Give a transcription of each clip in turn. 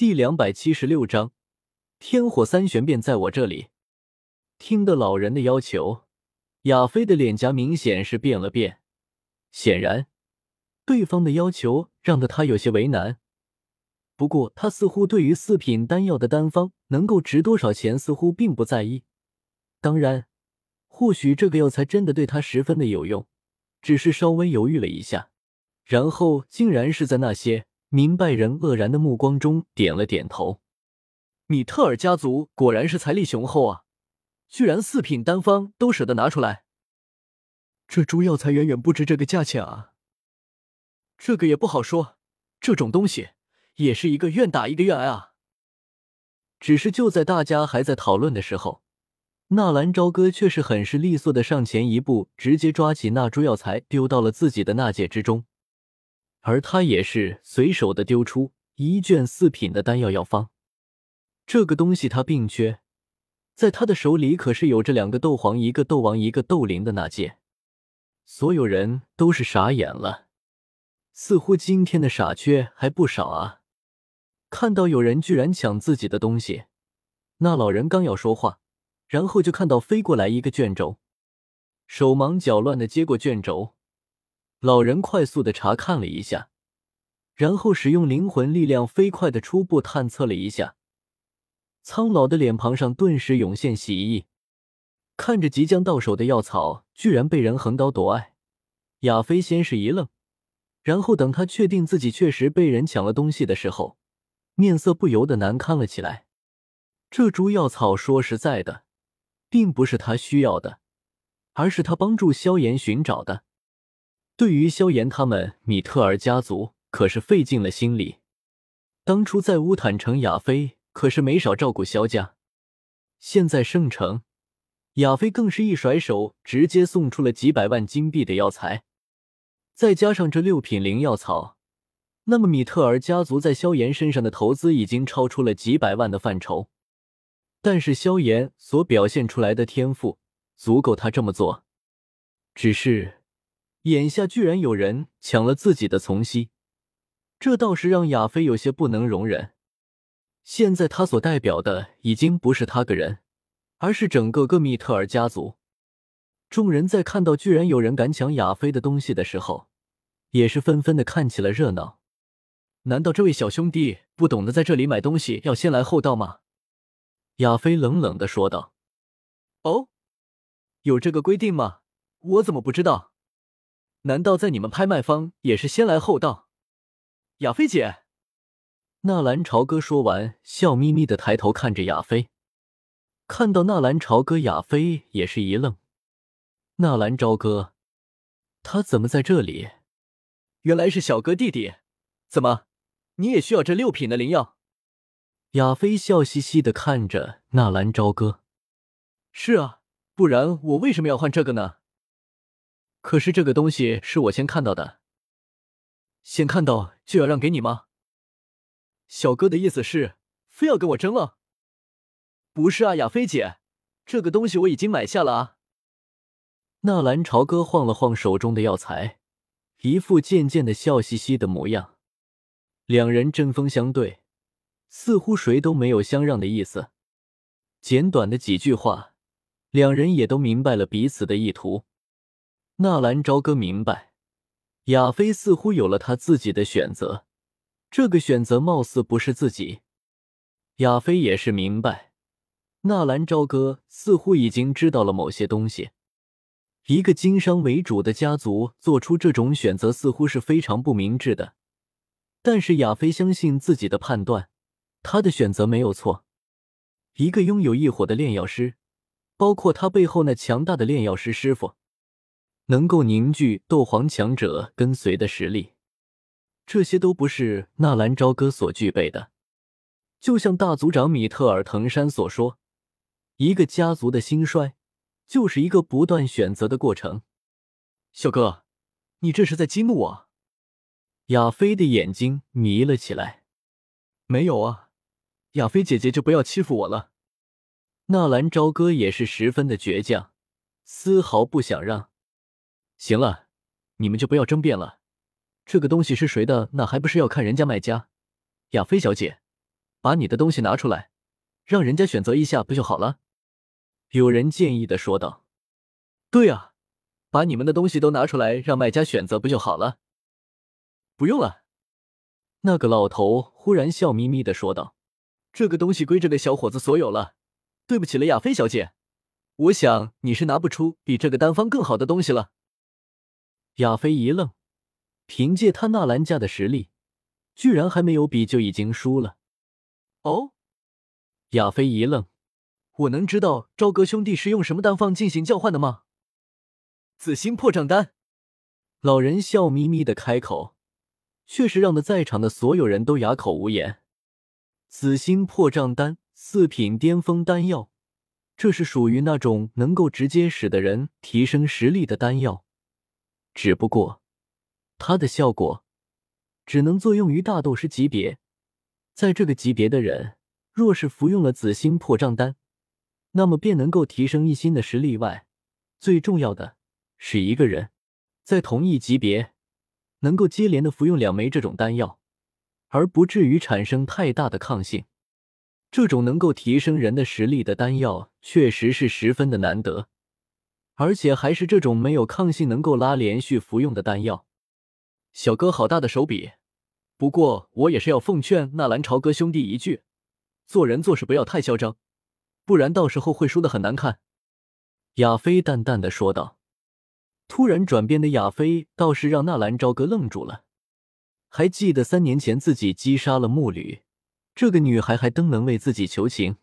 第两百七十六章，天火三玄变在我这里。听得老人的要求，亚飞的脸颊明显是变了变。显然，对方的要求让得他有些为难。不过，他似乎对于四品丹药的单方能够值多少钱，似乎并不在意。当然，或许这个药材真的对他十分的有用，只是稍微犹豫了一下，然后竟然是在那些。明白人愕然的目光中点了点头。米特尔家族果然是财力雄厚啊，居然四品丹方都舍得拿出来。这株药材远远不值这个价钱啊。这个也不好说，这种东西也是一个愿打一个愿挨啊。只是就在大家还在讨论的时候，纳兰朝歌却是很是利索的上前一步，直接抓起那株药材丢到了自己的纳戒之中。而他也是随手的丢出一卷四品的丹药药方，这个东西他并缺，在他的手里可是有着两个斗皇、一个斗王、一个斗灵的那戒。所有人都是傻眼了，似乎今天的傻缺还不少啊！看到有人居然抢自己的东西，那老人刚要说话，然后就看到飞过来一个卷轴，手忙脚乱的接过卷轴。老人快速的查看了一下，然后使用灵魂力量飞快的初步探测了一下，苍老的脸庞上顿时涌现喜意。看着即将到手的药草，居然被人横刀夺爱，亚飞先是一愣，然后等他确定自己确实被人抢了东西的时候，面色不由得难堪了起来。这株药草说实在的，并不是他需要的，而是他帮助萧炎寻找的。对于萧炎他们米特尔家族可是费尽了心力，当初在乌坦城，亚飞可是没少照顾萧家。现在圣城，亚飞更是一甩手，直接送出了几百万金币的药材，再加上这六品灵药草，那么米特尔家族在萧炎身上的投资已经超出了几百万的范畴。但是萧炎所表现出来的天赋足够他这么做，只是。眼下居然有人抢了自己的从熙，这倒是让亚飞有些不能容忍。现在他所代表的已经不是他个人，而是整个戈密特尔家族。众人在看到居然有人敢抢亚飞的东西的时候，也是纷纷的看起了热闹。难道这位小兄弟不懂得在这里买东西要先来后到吗？亚飞冷冷的说道。哦，有这个规定吗？我怎么不知道？难道在你们拍卖方也是先来后到？亚菲姐，纳兰朝歌说完，笑眯眯的抬头看着亚飞。看到纳兰朝歌，亚飞也是一愣。纳兰朝歌，他怎么在这里？原来是小哥弟弟，怎么，你也需要这六品的灵药？亚飞笑嘻嘻的看着纳兰朝歌。是啊，不然我为什么要换这个呢？可是这个东西是我先看到的，先看到就要让给你吗？小哥的意思是非要跟我争了？不是啊，亚菲姐，这个东西我已经买下了啊。纳兰朝歌晃了晃手中的药材，一副渐渐的笑嘻嘻的模样。两人针锋相对，似乎谁都没有相让的意思。简短的几句话，两人也都明白了彼此的意图。纳兰朝歌明白，亚飞似乎有了他自己的选择，这个选择貌似不是自己。亚飞也是明白，纳兰朝歌似乎已经知道了某些东西。一个经商为主的家族做出这种选择，似乎是非常不明智的。但是亚飞相信自己的判断，他的选择没有错。一个拥有异火的炼药师，包括他背后那强大的炼药师师傅。能够凝聚斗皇强者跟随的实力，这些都不是纳兰朝歌所具备的。就像大族长米特尔藤山所说：“一个家族的兴衰，就是一个不断选择的过程。”小哥，你这是在激怒我？亚飞的眼睛迷了起来。没有啊，亚飞姐姐就不要欺负我了。纳兰朝歌也是十分的倔强，丝毫不想让。行了，你们就不要争辩了。这个东西是谁的，那还不是要看人家卖家。亚菲小姐，把你的东西拿出来，让人家选择一下不就好了？有人建议的说道。对啊，把你们的东西都拿出来，让卖家选择不就好了？不用了。那个老头忽然笑眯眯的说道：“这个东西归这个小伙子所有了，对不起了，亚菲小姐。我想你是拿不出比这个单方更好的东西了。”亚菲一愣，凭借他纳兰家的实力，居然还没有比就已经输了。哦，亚菲一愣，我能知道朝歌兄弟是用什么单方进行交换的吗？紫心破障丹。老人笑眯眯的开口。却是让的在场的所有人都哑口无言。紫心破障丹，四品巅峰丹药，这是属于那种能够直接使得人提升实力的丹药。只不过，它的效果只能作用于大斗师级别，在这个级别的人，若是服用了紫心破障丹，那么便能够提升一星的实力外，最重要的是一个人在同一级别。能够接连的服用两枚这种丹药，而不至于产生太大的抗性，这种能够提升人的实力的丹药，确实是十分的难得，而且还是这种没有抗性能够拉连续服用的丹药。小哥好大的手笔，不过我也是要奉劝纳兰朝歌兄弟一句，做人做事不要太嚣张，不然到时候会输的很难看。”亚飞淡淡的说道。突然转变的亚飞倒是让纳兰朝歌愣住了。还记得三年前自己击杀了木吕，这个女孩还登门为自己求情。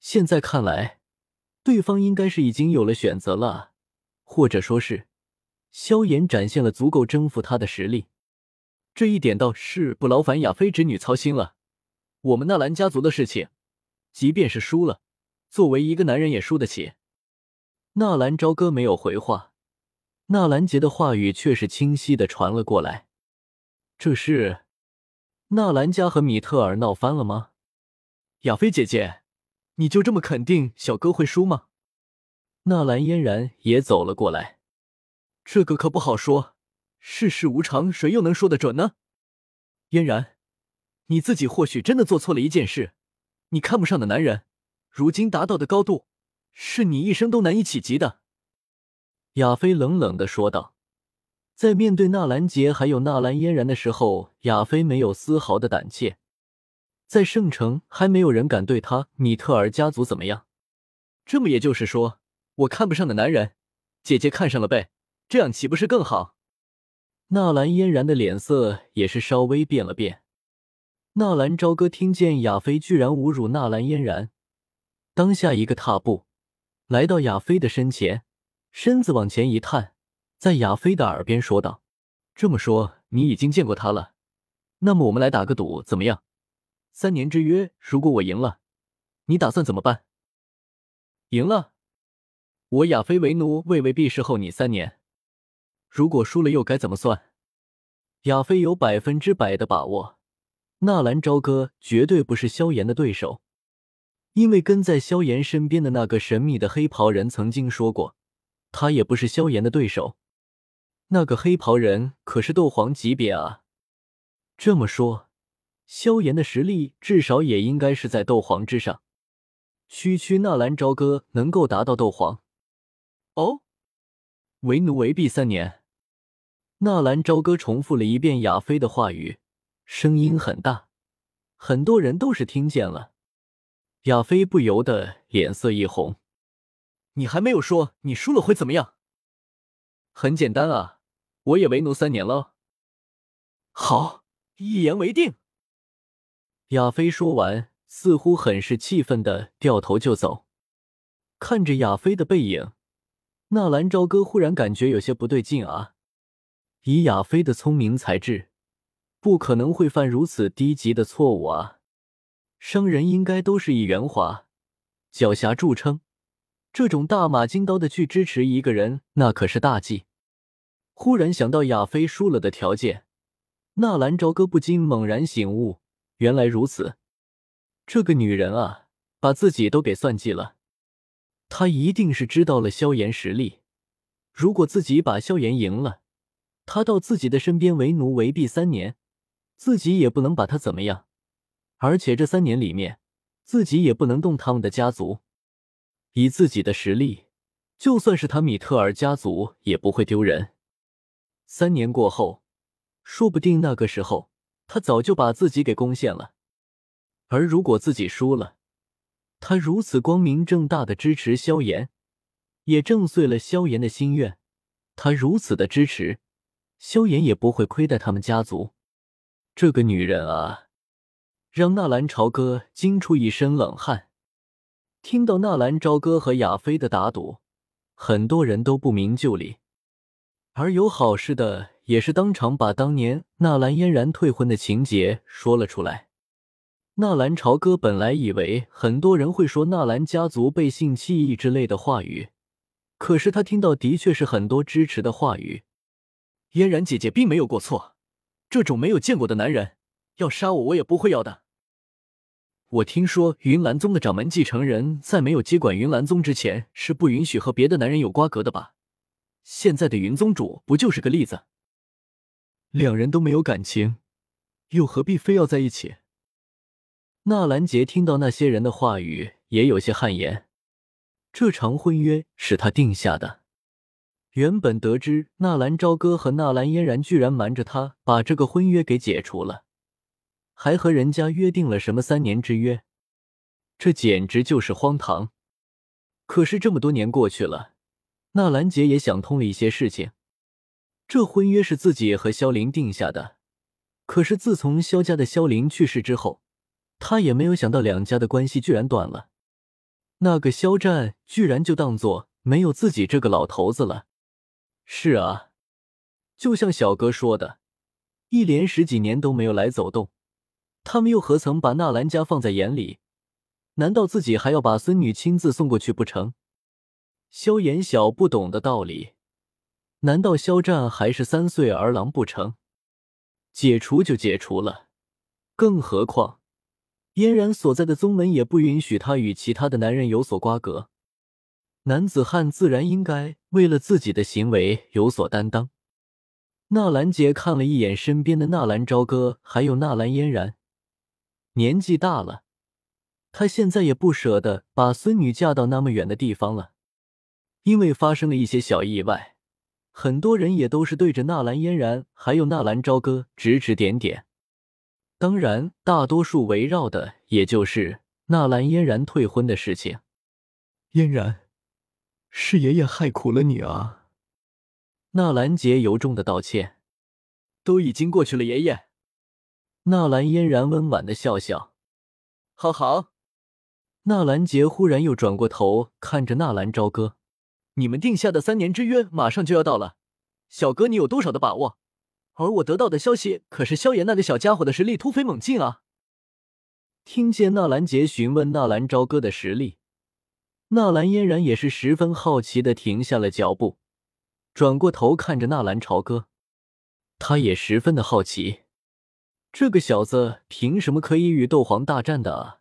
现在看来，对方应该是已经有了选择了，或者说是萧炎展现了足够征服他的实力。这一点倒是不劳烦亚飞侄女操心了。我们纳兰家族的事情，即便是输了，作为一个男人也输得起。纳兰朝歌没有回话。纳兰杰的话语却是清晰的传了过来：“这是纳兰家和米特尔闹翻了吗？”亚菲姐姐，你就这么肯定小哥会输吗？纳兰嫣然也走了过来：“这个可不好说，世事无常，谁又能说得准呢？”嫣然，你自己或许真的做错了一件事，你看不上的男人，如今达到的高度，是你一生都难以企及的。亚飞冷冷的说道：“在面对纳兰杰还有纳兰嫣然的时候，亚飞没有丝毫的胆怯。在圣城，还没有人敢对他米特尔家族怎么样。这么也就是说，我看不上的男人，姐姐看上了呗？这样岂不是更好？”纳兰嫣然的脸色也是稍微变了变。纳兰朝歌听见亚飞居然侮辱纳兰嫣然，当下一个踏步，来到亚飞的身前。身子往前一探，在亚飞的耳边说道：“这么说，你已经见过他了？那么我们来打个赌，怎么样？三年之约，如果我赢了，你打算怎么办？赢了，我亚飞为奴，为为必侍候你三年。如果输了，又该怎么算？”亚飞有百分之百的把握，纳兰朝歌绝对不是萧炎的对手，因为跟在萧炎身边的那个神秘的黑袍人曾经说过。他也不是萧炎的对手，那个黑袍人可是斗皇级别啊！这么说，萧炎的实力至少也应该是在斗皇之上。区区纳兰朝歌能够达到斗皇？哦，为奴为婢三年。纳兰朝歌重复了一遍亚飞的话语，声音很大，很多人都是听见了。亚飞不由得脸色一红。你还没有说你输了会怎么样？很简单啊，我也为奴三年了。好，一言为定。亚飞说完，似乎很是气愤的掉头就走。看着亚飞的背影，纳兰朝歌忽然感觉有些不对劲啊！以亚飞的聪明才智，不可能会犯如此低级的错误啊！商人应该都是以圆滑、狡黠著称。这种大马金刀的去支持一个人，那可是大忌。忽然想到亚飞输了的条件，纳兰朝歌不禁猛然醒悟，原来如此。这个女人啊，把自己都给算计了。她一定是知道了萧炎实力。如果自己把萧炎赢了，他到自己的身边为奴为婢三年，自己也不能把他怎么样。而且这三年里面，自己也不能动他们的家族。以自己的实力，就算是他米特尔家族也不会丢人。三年过后，说不定那个时候他早就把自己给攻陷了。而如果自己输了，他如此光明正大的支持萧炎，也震碎了萧炎的心愿。他如此的支持萧炎，也不会亏待他们家族。这个女人啊，让纳兰朝歌惊出一身冷汗。听到纳兰朝歌和亚飞的打赌，很多人都不明就里。而有好事的，也是当场把当年纳兰嫣然退婚的情节说了出来。纳兰朝歌本来以为很多人会说纳兰家族背信弃义之类的话语，可是他听到的确是很多支持的话语。嫣然姐姐并没有过错，这种没有见过的男人要杀我，我也不会要的。我听说云岚宗的掌门继承人在没有接管云岚宗之前是不允许和别的男人有瓜葛的吧？现在的云宗主不就是个例子？两人都没有感情，又何必非要在一起？纳兰杰听到那些人的话语，也有些汗颜。这场婚约是他定下的。原本得知纳兰朝歌和纳兰嫣然居然瞒着他把这个婚约给解除了，还和人家约定了什么三年之约，这简直就是荒唐。可是这么多年过去了，纳兰杰也想通了一些事情。这婚约是自己和萧凌定下的，可是自从萧家的萧凌去世之后。他也没有想到两家的关系居然断了，那个肖战居然就当做没有自己这个老头子了。是啊，就像小哥说的，一连十几年都没有来走动，他们又何曾把纳兰家放在眼里？难道自己还要把孙女亲自送过去不成？萧炎小不懂的道理，难道肖战还是三岁儿郎不成？解除就解除了，更何况。嫣然所在的宗门也不允许他与其他的男人有所瓜葛，男子汉自然应该为了自己的行为有所担当。纳兰杰看了一眼身边的纳兰朝歌，还有纳兰嫣然，年纪大了，他现在也不舍得把孙女嫁到那么远的地方了，因为发生了一些小意外，很多人也都是对着纳兰嫣然还有纳兰朝歌指指点点。当然，大多数围绕的也就是纳兰嫣然退婚的事情。嫣然，是爷爷害苦了你啊！纳兰杰由衷的道歉。都已经过去了，爷爷。纳兰嫣然温婉的笑笑。好好。纳兰杰忽然又转过头看着纳兰朝歌：“你们定下的三年之约马上就要到了，小哥，你有多少的把握？”而我得到的消息可是萧炎那个小家伙的实力突飞猛进啊！听见纳兰杰询问纳兰朝歌的实力，纳兰嫣然也是十分好奇的停下了脚步，转过头看着纳兰朝歌，他也十分的好奇，这个小子凭什么可以与斗皇大战的啊？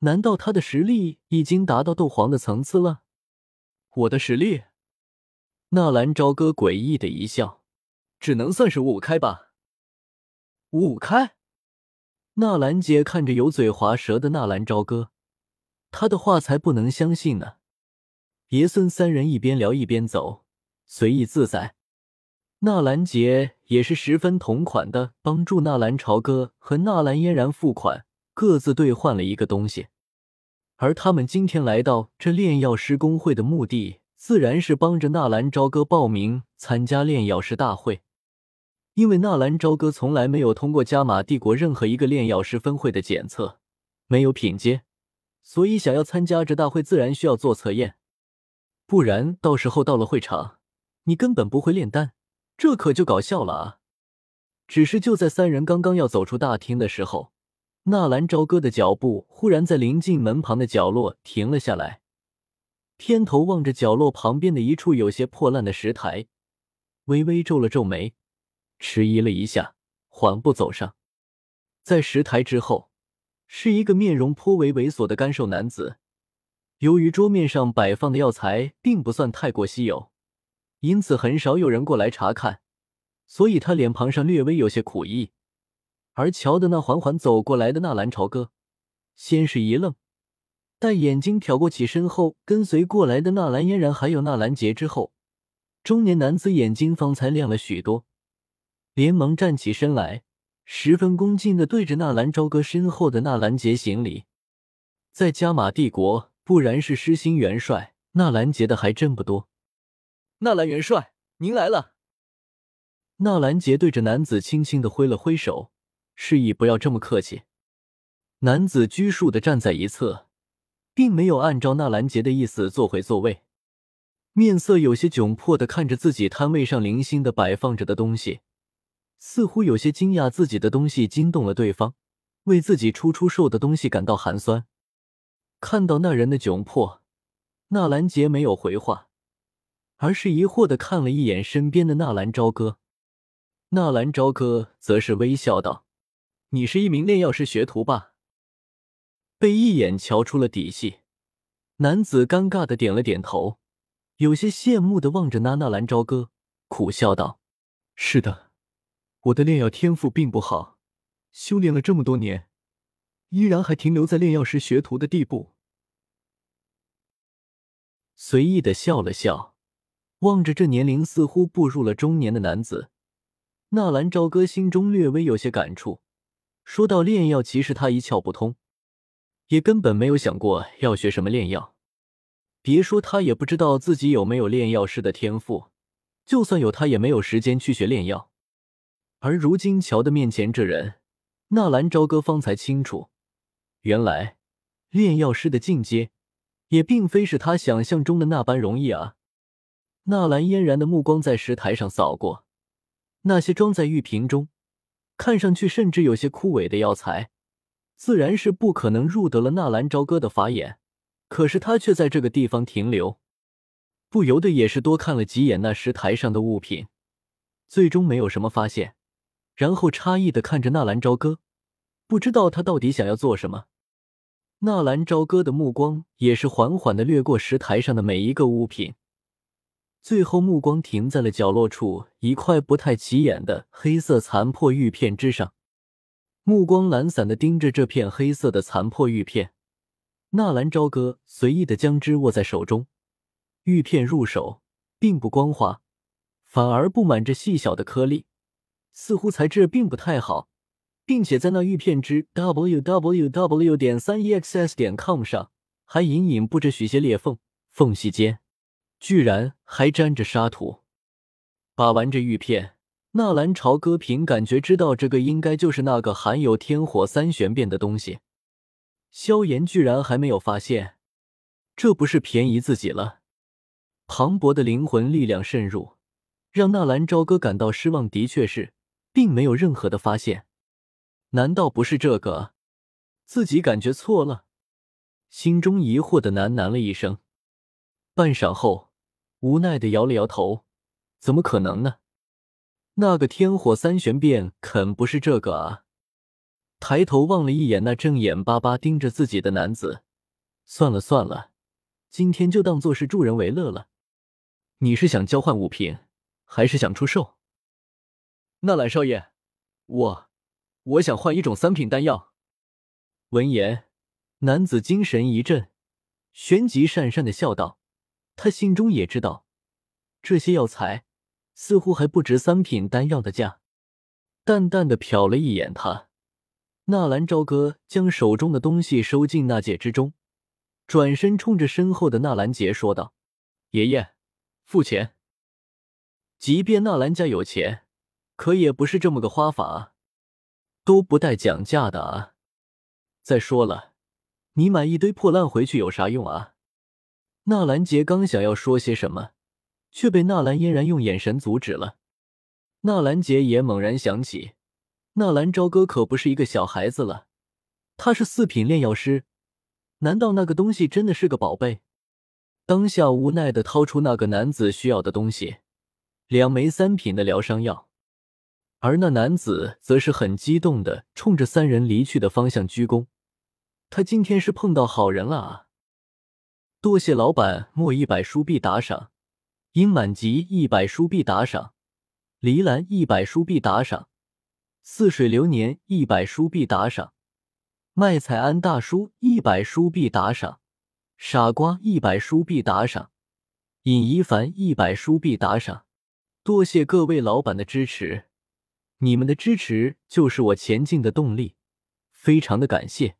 难道他的实力已经达到斗皇的层次了？我的实力？纳兰朝歌诡异的一笑。只能算是五五开吧。五五开，纳兰杰看着油嘴滑舌的纳兰朝歌，他的话才不能相信呢。爷孙三人一边聊一边走，随意自在。纳兰杰也是十分同款的，帮助纳兰朝歌和纳兰嫣然付款，各自兑换了一个东西。而他们今天来到这炼药师公会的目的，自然是帮着纳兰朝歌报名参加炼药师大会。因为纳兰朝歌从来没有通过加玛帝国任何一个炼药师分会的检测，没有品阶，所以想要参加这大会，自然需要做测验，不然到时候到了会场，你根本不会炼丹，这可就搞笑了啊！只是就在三人刚刚要走出大厅的时候，纳兰朝歌的脚步忽然在临近门旁的角落停了下来，偏头望着角落旁边的一处有些破烂的石台，微微皱了皱眉。迟疑了一下，缓步走上，在石台之后，是一个面容颇为猥琐的干瘦男子。由于桌面上摆放的药材并不算太过稀有，因此很少有人过来查看，所以他脸庞上略微有些苦意。而瞧的那缓缓走过来的纳兰朝歌，先是一愣，待眼睛瞟过起身后跟随过来的纳兰嫣然还有纳兰杰之后，中年男子眼睛方才亮了许多，连忙站起身来，十分恭敬的对着纳兰朝歌身后的纳兰杰行礼。在加玛帝国，不然是失心元帅，纳兰杰的还真不多。纳兰元帅，您来了。纳兰杰对着男子轻轻的挥了挥手。示意不要这么客气。男子拘束的站在一侧，并没有按照纳兰杰的意思坐回座位，面色有些窘迫的看着自己摊位上零星的摆放着的东西，似乎有些惊讶自己的东西惊动了对方，为自己出出售的东西感到寒酸。看到那人的窘迫，纳兰杰没有回话，而是疑惑的看了一眼身边的纳兰朝歌。纳兰朝歌则是微笑道。你是一名炼药师学徒吧？被一眼瞧出了底细，男子尴尬的点了点头，有些羡慕的望着那纳兰朝歌，苦笑道：“是的，我的炼药天赋并不好，修炼了这么多年，依然还停留在炼药师学徒的地步。”随意的笑了笑，望着这年龄似乎步入了中年的男子，纳兰朝歌心中略微有些感触。说到炼药，其实他一窍不通，也根本没有想过要学什么炼药。别说他也不知道自己有没有炼药师的天赋，就算有，他也没有时间去学炼药。而如今瞧的面前这人，纳兰朝歌方才清楚，原来炼药师的境界也并非是他想象中的那般容易啊！纳兰嫣然的目光在石台上扫过，那些装在玉瓶中。看上去甚至有些枯萎的药材，自然是不可能入得了纳兰朝歌的法眼。可是他却在这个地方停留，不由得也是多看了几眼那石台上的物品，最终没有什么发现，然后诧异的看着纳兰朝歌，不知道他到底想要做什么。纳兰朝歌的目光也是缓缓的掠过石台上的每一个物品。最后，目光停在了角落处一块不太起眼的黑色残破玉片之上，目光懒散的盯着这片黑色的残破玉片。纳兰朝歌随意的将之握在手中，玉片入手并不光滑，反而布满着细小的颗粒，似乎材质并不太好，并且在那玉片之 w w w 点三 e x s 点 com 上还隐隐布着许些裂缝，缝隙间。居然还沾着沙土。把玩着玉片，纳兰朝歌凭感觉知道这个应该就是那个含有天火三玄变的东西。萧炎居然还没有发现，这不是便宜自己了？磅礴的灵魂力量渗入，让纳兰朝歌感到失望。的确是，并没有任何的发现。难道不是这个？自己感觉错了？心中疑惑的喃喃了一声。半晌后。无奈的摇了摇头，怎么可能呢？那个天火三玄变肯不是这个啊！抬头望了一眼那正眼巴巴盯着自己的男子，算了算了，今天就当做是助人为乐了。你是想交换物品，还是想出售？纳兰少爷，我我想换一种三品丹药。闻言，男子精神一振，旋即讪讪的笑道。他心中也知道，这些药材似乎还不值三品丹药的价。淡淡的瞟了一眼他，纳兰朝歌将手中的东西收进纳戒之中，转身冲着身后的纳兰杰说道：“爷爷，付钱。即便纳兰家有钱，可也不是这么个花法，都不带讲价的啊。再说了，你买一堆破烂回去有啥用啊？”纳兰杰刚想要说些什么，却被纳兰嫣然用眼神阻止了。纳兰杰也猛然想起，纳兰朝歌可不是一个小孩子了，他是四品炼药师，难道那个东西真的是个宝贝？当下无奈的掏出那个男子需要的东西，两枚三品的疗伤药，而那男子则是很激动的冲着三人离去的方向鞠躬，他今天是碰到好人了啊！多谢老板，莫一百书币打赏，殷满吉一百书币打赏，黎兰一百书币打赏，似水流年一百书币打赏，麦彩安大叔一百书币打赏，傻瓜一百书币打赏，尹一凡一百书币打赏，多谢各位老板的支持，你们的支持就是我前进的动力，非常的感谢。